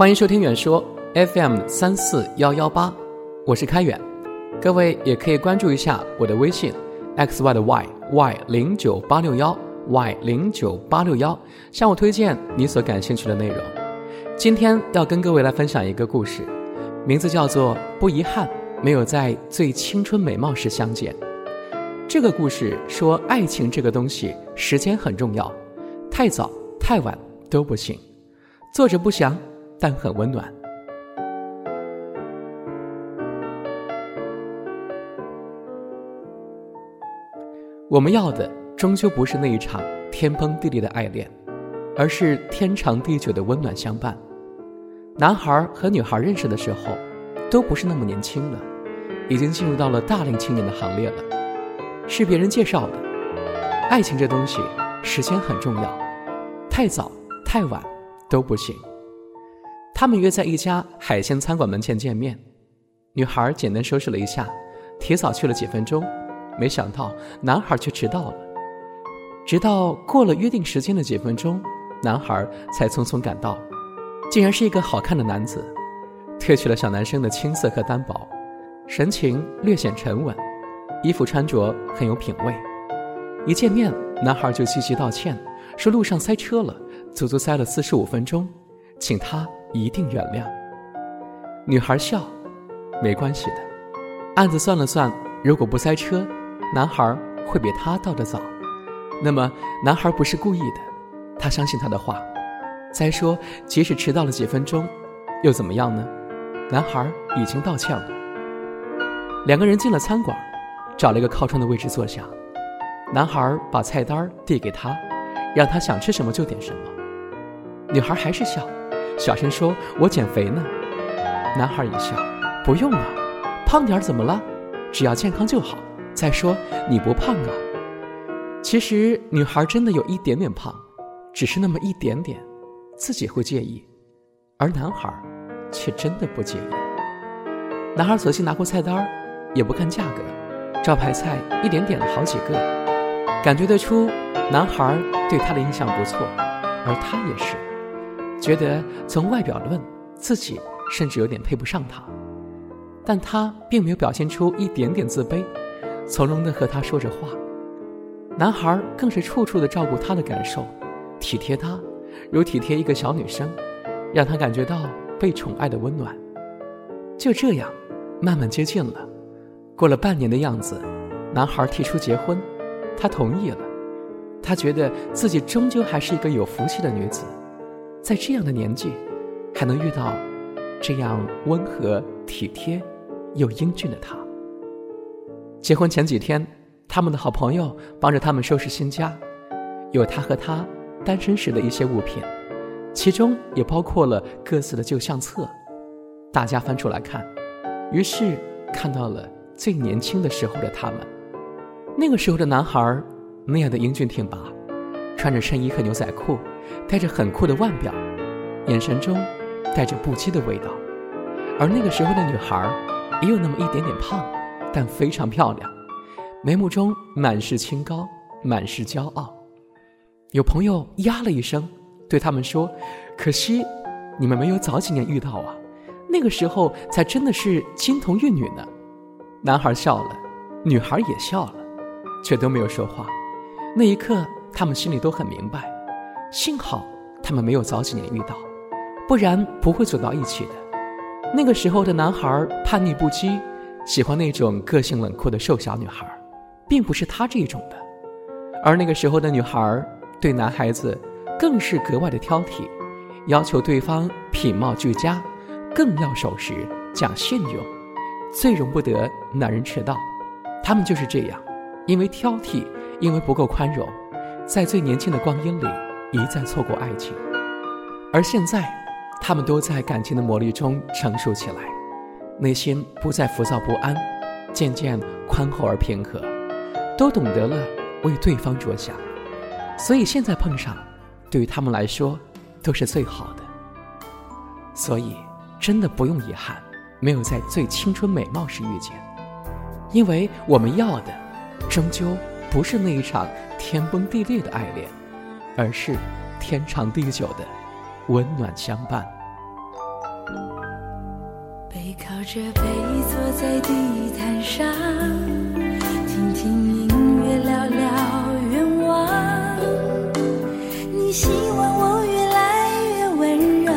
欢迎收听远说 FM 三四幺幺八，我是开远。各位也可以关注一下我的微信 xy 的 y y 零九八六幺 y 零九八六幺，向我推荐你所感兴趣的内容。今天要跟各位来分享一个故事，名字叫做《不遗憾没有在最青春美貌时相见》。这个故事说，爱情这个东西，时间很重要，太早太晚都不行。作者不详。但很温暖。我们要的终究不是那一场天崩地裂的爱恋，而是天长地久的温暖相伴。男孩和女孩认识的时候，都不是那么年轻了，已经进入到了大龄青年的行列了。是别人介绍的。爱情这东西，时间很重要，太早太晚都不行。他们约在一家海鲜餐馆门前见面，女孩简单收拾了一下，提早去了几分钟，没想到男孩却迟到了。直到过了约定时间的几分钟，男孩才匆匆赶到，竟然是一个好看的男子，褪去了小男生的青涩和单薄，神情略显沉稳，衣服穿着很有品味。一见面，男孩就积极道歉，说路上塞车了，足足塞了四十五分钟，请他。一定原谅。女孩笑，没关系的。案子算了算，如果不塞车，男孩会比她到的早。那么，男孩不是故意的，他相信他的话。再说，即使迟到了几分钟，又怎么样呢？男孩已经道歉了。两个人进了餐馆，找了一个靠窗的位置坐下。男孩把菜单递给他，让他想吃什么就点什么。女孩还是笑。小声说：“我减肥呢。”男孩一笑：“不用啊，胖点怎么了？只要健康就好。再说你不胖啊。”其实女孩真的有一点点胖，只是那么一点点，自己会介意，而男孩却真的不介意。男孩索性拿过菜单也不看价格，招牌菜一点点了好几个，感觉得出男孩对她的印象不错，而她也是。觉得从外表论，自己甚至有点配不上他，但他并没有表现出一点点自卑，从容的和他说着话。男孩更是处处的照顾她的感受，体贴她，如体贴一个小女生，让她感觉到被宠爱的温暖。就这样，慢慢接近了。过了半年的样子，男孩提出结婚，她同意了。她觉得自己终究还是一个有福气的女子。在这样的年纪，还能遇到这样温和体贴又英俊的他。结婚前几天，他们的好朋友帮着他们收拾新家，有他和他单身时的一些物品，其中也包括了各自的旧相册。大家翻出来看，于是看到了最年轻的时候的他们。那个时候的男孩那样的英俊挺拔，穿着衬衣和牛仔裤。带着很酷的腕表，眼神中带着不羁的味道，而那个时候的女孩也有那么一点点胖，但非常漂亮，眉目中满是清高，满是骄傲。有朋友呀了一声，对他们说：“可惜你们没有早几年遇到啊，那个时候才真的是金童玉女呢。”男孩笑了，女孩也笑了，却都没有说话。那一刻，他们心里都很明白。幸好他们没有早几年遇到，不然不会走到一起的。那个时候的男孩叛逆不羁，喜欢那种个性冷酷的瘦小女孩，并不是他这种的。而那个时候的女孩对男孩子更是格外的挑剔，要求对方品貌俱佳，更要守时讲信用，最容不得男人迟到。他们就是这样，因为挑剔，因为不够宽容，在最年轻的光阴里。一再错过爱情，而现在，他们都在感情的磨砺中成熟起来，内心不再浮躁不安，渐渐宽厚而平和，都懂得了为对方着想，所以现在碰上，对于他们来说都是最好的。所以，真的不用遗憾，没有在最青春美貌时遇见，因为我们要的，终究不是那一场天崩地裂的爱恋。而是天长地久的温暖相伴。背靠着背坐在地毯上，听听音乐，聊聊愿望。你希望我越来越温柔，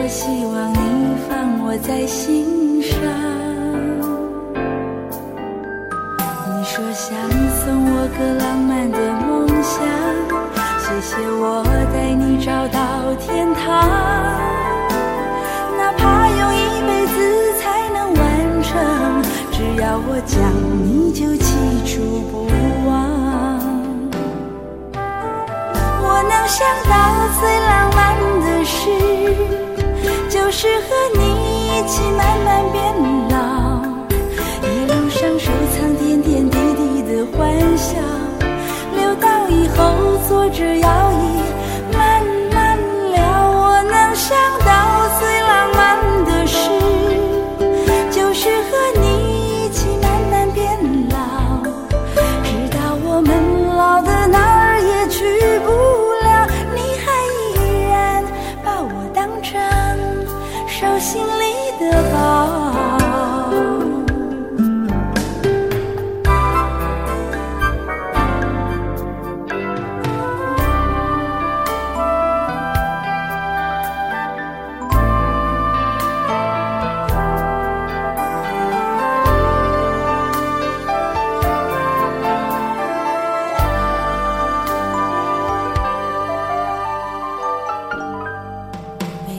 我希望你放我在心谢我带你找到天堂。哪怕用一辈子才能完成只要我讲，你就记住不忘。我能想到最浪漫的事，就是和你一起慢慢变老，一路上收藏点点滴滴的欢笑，以后坐着摇椅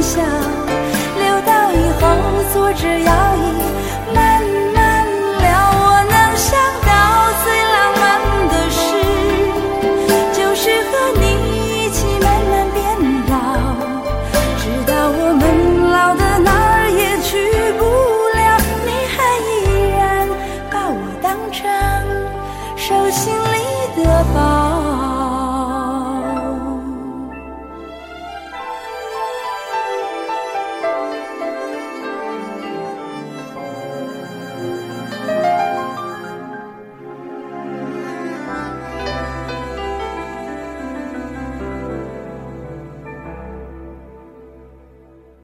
笑，留到以后坐着摇椅。